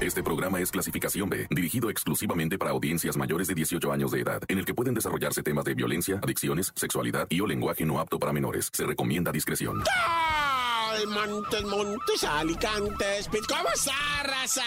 Este programa es clasificación B, dirigido exclusivamente para audiencias mayores de 18 años de edad, en el que pueden desarrollarse temas de violencia, adicciones, sexualidad y o lenguaje no apto para menores. Se recomienda discreción. ¡Ay, Montes, Montes, Alicantes! ¿Cómo está, raza?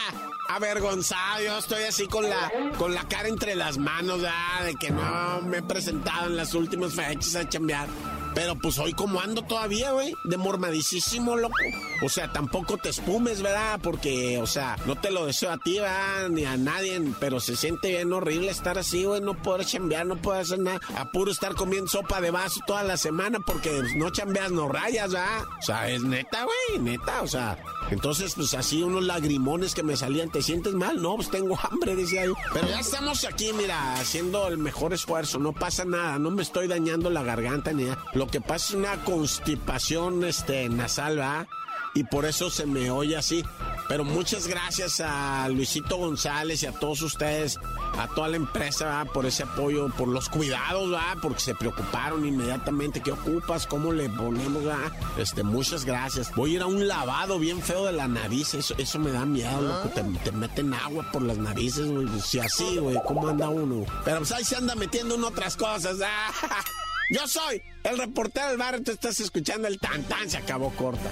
Avergonzado, yo estoy así con la, con la cara entre las manos. De que no me he presentado en las últimas fechas a chambear. Pero pues hoy como ando todavía, güey, demormadicísimo, loco. O sea, tampoco te espumes, ¿verdad? Porque, o sea, no te lo deseo a ti, ¿verdad? Ni a nadie, pero se siente bien horrible estar así, güey, no poder chambear, no poder hacer nada. A puro estar comiendo sopa de vaso toda la semana porque no chambeas, no rayas, ¿verdad? O sea, es neta, güey, neta, o sea. Entonces, pues así unos lagrimones que me salían, ¿te sientes mal? No, pues tengo hambre, decía yo. Pero ya estamos aquí, mira, haciendo el mejor esfuerzo, no pasa nada, no me estoy dañando la garganta ni nada. Lo que pasa es una constipación este, nasal, ¿verdad? Y por eso se me oye así. Pero muchas gracias a Luisito González y a todos ustedes, a toda la empresa, ¿verdad? por ese apoyo, por los cuidados, ¿verdad? porque se preocuparon inmediatamente. ¿Qué ocupas? ¿Cómo le ponemos? ¿verdad? Este, muchas gracias. Voy a ir a un lavado bien feo de la nariz. Eso, eso me da miedo, loco. Te, te meten agua por las narices, güey. Si así, güey, ¿cómo anda uno? Pero pues ahí se anda metiendo en otras cosas. ¿ah? Yo soy el reportero del barrio, tú estás escuchando el tan tan, se acabó corta.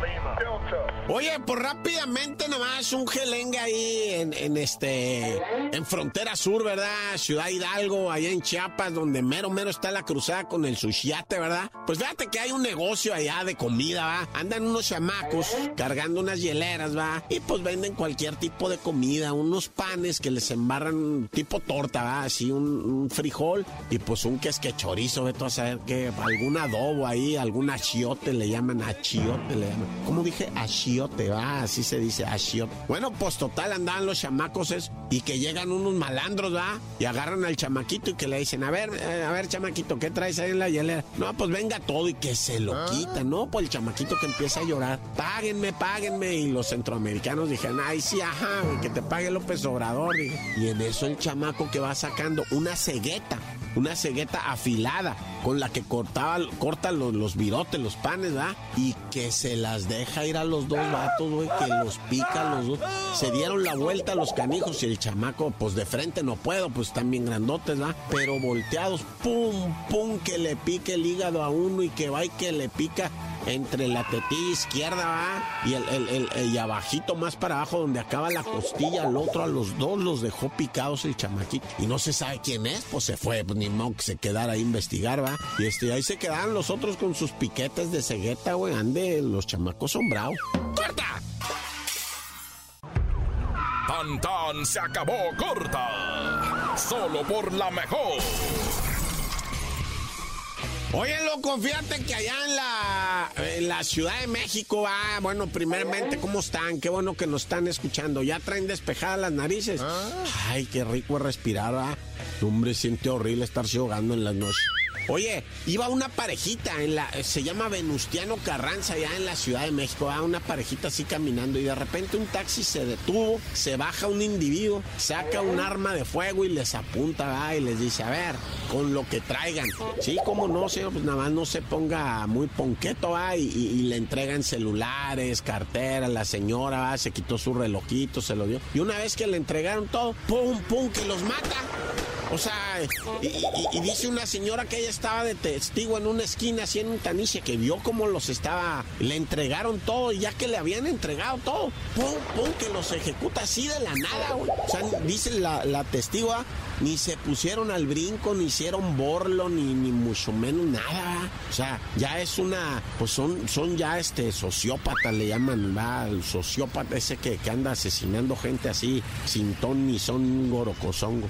Oye, pues rápidamente nomás un gelengue ahí en, este en frontera sur, ¿verdad? Ciudad Hidalgo, allá en Chiapas, donde mero mero está la cruzada con el sushiate, ¿verdad? Pues fíjate que hay un negocio allá de comida, ¿va? Andan unos chamacos cargando unas hieleras, ¿va? Y pues venden cualquier tipo de comida, unos panes que les embarran tipo torta, ¿va? Así un, frijol y pues un quesque chorizo, vete a saber que algún adobo ahí, algún achiote le llaman achiote, le llaman. ¿Cómo dije? Achiote, va, así se dice, achiote. Bueno, pues total andaban los chamacos es, y que llegan unos malandros, va, y agarran al chamaquito y que le dicen, a ver, eh, a ver, chamaquito, ¿qué traes ahí en la hielera? No, pues venga todo y que se lo quita, ¿no? Pues el chamaquito que empieza a llorar, páguenme, páguenme. Y los centroamericanos dijeron, ay, sí, ajá, que te pague López Obrador. Y, y en eso el chamaco que va sacando una cegueta una cegueta afilada con la que cortaba, corta los, los virotes, los panes, ¿verdad? Y que se las deja ir a los dos vatos, güey, que los pica los dos. Se dieron la vuelta a los canijos y el chamaco, pues de frente no puedo, pues están bien grandotes, ¿verdad? Pero volteados, pum, pum, que le pique el hígado a uno y que va y que le pica entre la tetilla izquierda ¿va? y el, el, el, y abajito más para abajo donde acaba la costilla, al otro a los dos los dejó picados el chamaquito. Y no se sabe quién es, pues se fue, pues ni modo que se quedara a investigar, va. Y este, ahí se quedaron los otros con sus piquetes de cegueta, güey. Ande, los chamacos son bravos. ¡Corta! Tan tan se acabó corta. Solo por la mejor. Oye, loco, fíjate que allá en la, en la Ciudad de México, ah, bueno, primeramente, ¿cómo están? Qué bueno que nos están escuchando. ¿Ya traen despejadas las narices? Ay, qué rico es respirar, ah. Hombre, siente horrible estarse ahogando en las noches. Oye, iba una parejita en la, se llama Venustiano Carranza, allá en la Ciudad de México, ¿ah? una parejita así caminando y de repente un taxi se detuvo, se baja un individuo, saca un arma de fuego y les apunta y les dice, a ver, con lo que traigan. Sí, como no, señor, pues nada más no se ponga muy ponqueto, ¿ah? y, le entregan celulares, cartera, la señora se quitó su relojito, se lo dio. Y una vez que le entregaron todo, pum, pum, que los mata. O sea, y, dice una señora que ella estaba de testigo en una esquina, en un taniche, que vio cómo los estaba, le entregaron todo, y ya que le habían entregado todo, pum, pum, que los ejecuta así de la nada, güey. O sea, dice la, la ni se pusieron al brinco, ni hicieron borlo, ni, ni mucho menos nada. O sea, ya es una, pues son, son ya este sociópatas, le llaman, va, el sociópata ese que, que anda asesinando gente así, sin ton ni son gorocosongo.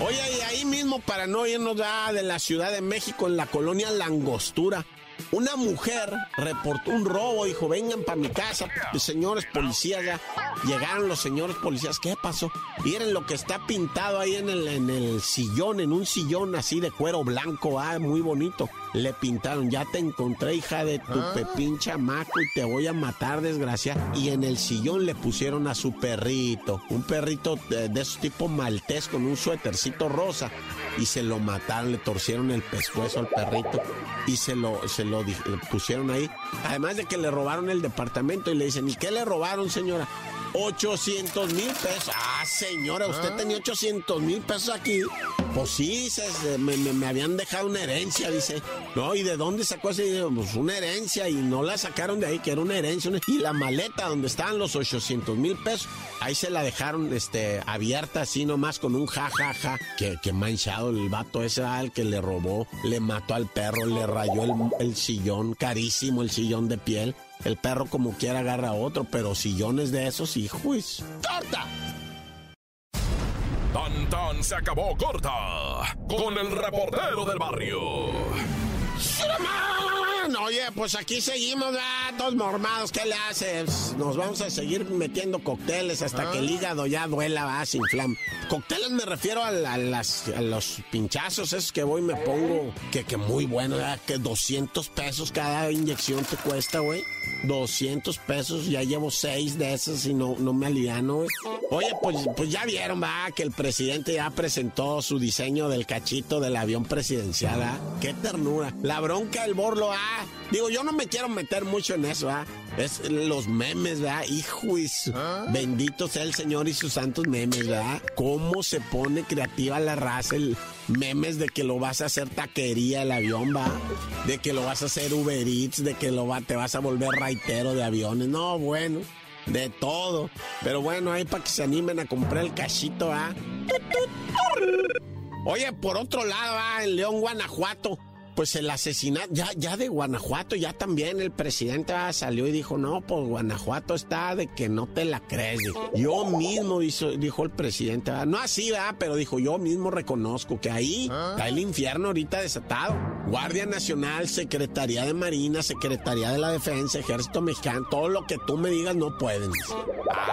Oye, y ahí mismo, para no irnos ya de la Ciudad de México, en la colonia Langostura, Una mujer reportó un robo, dijo, vengan para mi casa, señores policías, ya. Llegaron los señores policías, ¿qué pasó? Miren lo que está pintado ahí en el, en el sillón, en un sillón así de cuero blanco, ah, muy bonito. Le pintaron, ya te encontré, hija de tu pepín chamaco, y te voy a matar, desgracia. Y en el sillón le pusieron a su perrito, un perrito de, de esos tipo maltés con un suétercito rosa y se lo mataron, le torcieron el pescuezo al perrito y se lo, se lo pusieron ahí. Además de que le robaron el departamento y le dicen, ¿y qué le robaron, señora? 800 mil pesos. Ah, señora, usted ah. tenía 800 mil pesos aquí. Pues sí, me, habían dejado una herencia, dice. No, ¿y de dónde sacó ese Pues una herencia y no la sacaron de ahí, que era una herencia. Y la maleta donde estaban los 800 mil pesos, ahí se la dejaron este, abierta así nomás con un jajaja. Ja, ja, que, que manchado el vato ese al que le robó, le mató al perro, le rayó el, el sillón, carísimo el sillón de piel. El perro como quiera agarra a otro, pero sillones de esos, hijos. ¡Corta! Tan tan se acabó corta con el reportero del barrio. Oye, pues aquí seguimos, todos mormados, ¿qué le haces? Nos vamos a seguir metiendo cócteles hasta que el ah. hígado ya duela, va, sin flam. Cócteles me refiero a, las, los pinchazos esos que voy y me pongo, que, que muy bueno, que 200 pesos cada inyección te cuesta, güey. 200 pesos, ya llevo seis de esas y no, no me aliviano. Oye, pues, pues ya vieron, va, que el presidente ya presentó su diseño del cachito del avión presidencial, ¿ah? Qué ternura. La bronca del borlo, ah. Digo, yo no me quiero meter mucho en eso, ¿ah? Es los memes, ¿verdad? Hijo, ¿Ah? bendito sea el Señor y sus santos memes, ¿verdad? Cómo se pone creativa la raza, el memes de que lo vas a hacer taquería el avión, ¿va? De que lo vas a hacer Uber Eats, de que lo va, te vas a volver raitero de aviones. No, bueno de todo. Pero bueno, ahí para que se animen a comprar el cachito, ¿ah? Oye, por otro lado, ¿ah? en León, Guanajuato, pues el asesinato, ya, ya de Guanajuato, ya también el presidente salió y dijo, no, pues Guanajuato está de que no te la crees. Yo mismo, dijo el presidente, no así, va, pero dijo, yo mismo reconozco que ahí ¿Ah? está el infierno ahorita desatado. Guardia Nacional, Secretaría de Marina, Secretaría de la Defensa, Ejército Mexicano, todo lo que tú me digas no pueden.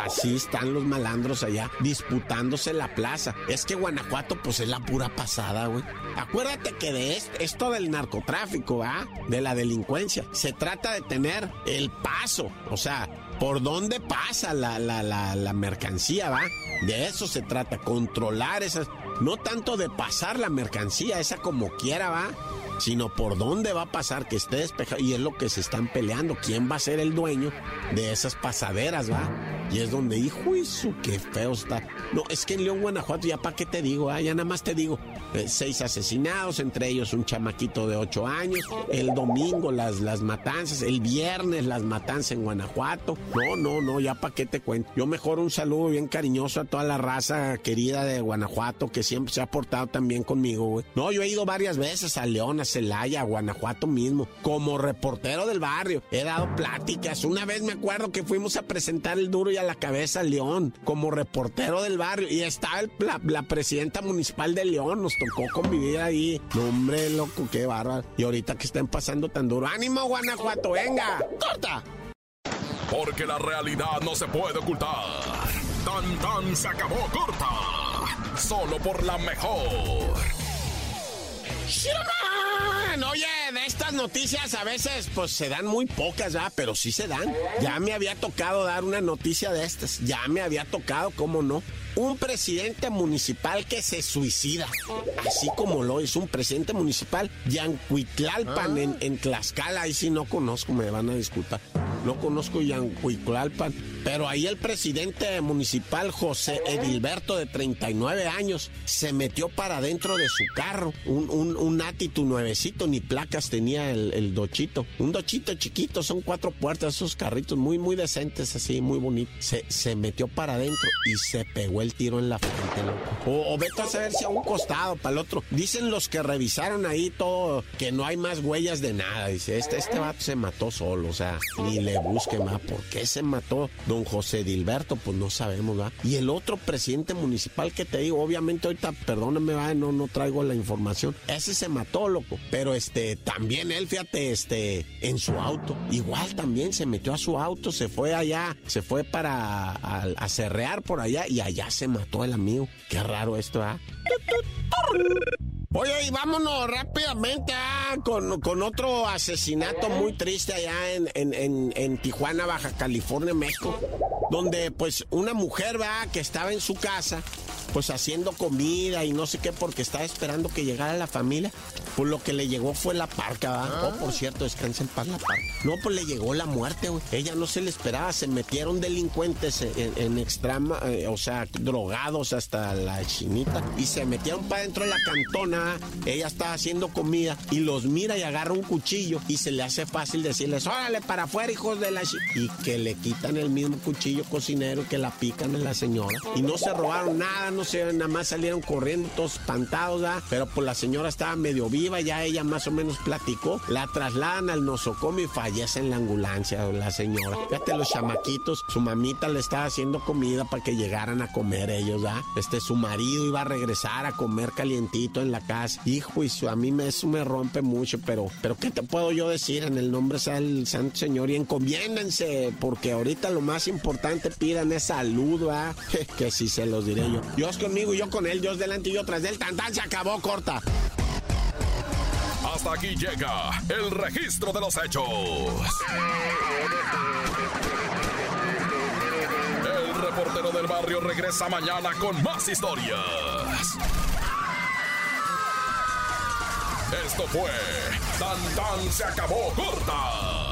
Así están los malandros allá, disputándose la plaza. Es que Guanajuato, pues es la pura pasada, güey. Acuérdate que de esto del narcotráfico, ¿ah? De la delincuencia. Se trata de tener el paso, o sea, por dónde pasa la, la, la, la mercancía, ¿va? De eso se trata, controlar esas. No tanto de pasar la mercancía, esa como quiera, ¿va? Sino por dónde va a pasar, que esté despejado. Y es lo que se están peleando. ¿Quién va a ser el dueño de esas pasaderas, va? Y es donde, hijo, eso, qué feo está. No, es que en León, Guanajuato, ya para qué te digo, ah, ya nada más te digo, eh, seis asesinados, entre ellos un chamaquito de ocho años. El domingo las, las matanzas, el viernes las matanzas en Guanajuato. No, no, no, ya para qué te cuento. Yo mejor un saludo bien cariñoso a toda la raza querida de Guanajuato que siempre se ha portado también conmigo, güey. No, yo he ido varias veces a León, a Celaya, a Guanajuato mismo, como reportero del barrio. He dado pláticas. Una vez me acuerdo que fuimos a presentar el duro y la cabeza León como reportero del barrio y estaba la, presidenta municipal de León, nos tocó convivir ahí. No, hombre, loco, qué bárbaro. Y ahorita que estén pasando tan duro, ánimo Guanajuato, venga, corta. Porque la realidad no se puede ocultar. Tan tan se acabó corta. Solo por la mejor. Oye, de estas noticias a veces pues se dan muy pocas ya, pero sí se dan. Ya me había tocado dar una noticia de estas. Ya me había tocado, ¿cómo no? un presidente municipal que se suicida. Así como lo es un presidente municipal, Yancuitlalpan, en, en, Tlaxcala. Ahí sí no conozco, me van a disculpar. No conozco Yancuitlalpan. Pero ahí el presidente municipal, José Edilberto, de 39 años, se metió para adentro de su carro. Un, un, un nuevecito, ni placas tenía el, el, dochito. Un dochito chiquito, son cuatro puertas, esos carritos muy, muy decentes, así, muy bonitos. Se, se metió para adentro y se pegó el tiro en la frente, O, vete a saber si a un costado, para el otro. Dicen los que revisaron ahí todo que no hay más huellas de nada. Dice, este, este vato se mató solo, o sea, ni le busque más. ¿Por qué se mató? don José Dilberto, pues no sabemos, ¿va? Y el otro presidente municipal que te digo, obviamente ahorita, perdóname, ¿va? No, no traigo la información. Ese se mató, loco. Pero este, también él, fíjate, este, en su auto. Igual también se metió a su auto, se fue allá, se fue para a, cerrear por allá y allá se mató el amigo. Qué raro esto, ¿ah? Oye, y vámonos rápidamente ah, con, otro asesinato muy triste allá en, en, en, Tijuana, Baja California, México, donde pues una mujer va que estaba en su casa pues haciendo comida y no sé qué porque estaba esperando que llegara la familia. Pues lo que le llegó fue la parca, ¿va? Ah. Oh, por cierto, descansa en paz la parca. No, pues le llegó la muerte, güey. Ella no se le esperaba, se metieron delincuentes en, extrema, eh, o sea, drogados hasta la chinita y se metieron para dentro de la cantona. Ella estaba haciendo comida y los mira y agarra un cuchillo y se le hace fácil decirles, órale para afuera, hijos de la Y que le quitan el mismo cuchillo cocinero que la pican a la señora. Y no se robaron nada, no no sé, nada más salieron corriendo todos espantados, pero pues la señora estaba medio viva, ya ella más o menos platicó, la trasladan al nosocomio y fallece en la ambulancia la señora. Fíjate, los chamaquitos, su mamita le estaba haciendo comida para que llegaran a comer ellos, ¿ah? Este, su marido iba a regresar a comer calientito en la casa. Hijo, y a mí me, eso me rompe mucho, pero, pero ¿qué te puedo yo decir? En el nombre del Santo Señor y encomiéndense, porque ahorita lo más importante pidan es salud, ¿ah? que si se los diré yo. Yo conmigo y yo con él, Dios delante y yo tras él. Tan, se acabó, corta. Hasta aquí llega el registro de los hechos. El reportero del barrio regresa mañana con más historias. Esto fue Tan Tan se acabó corta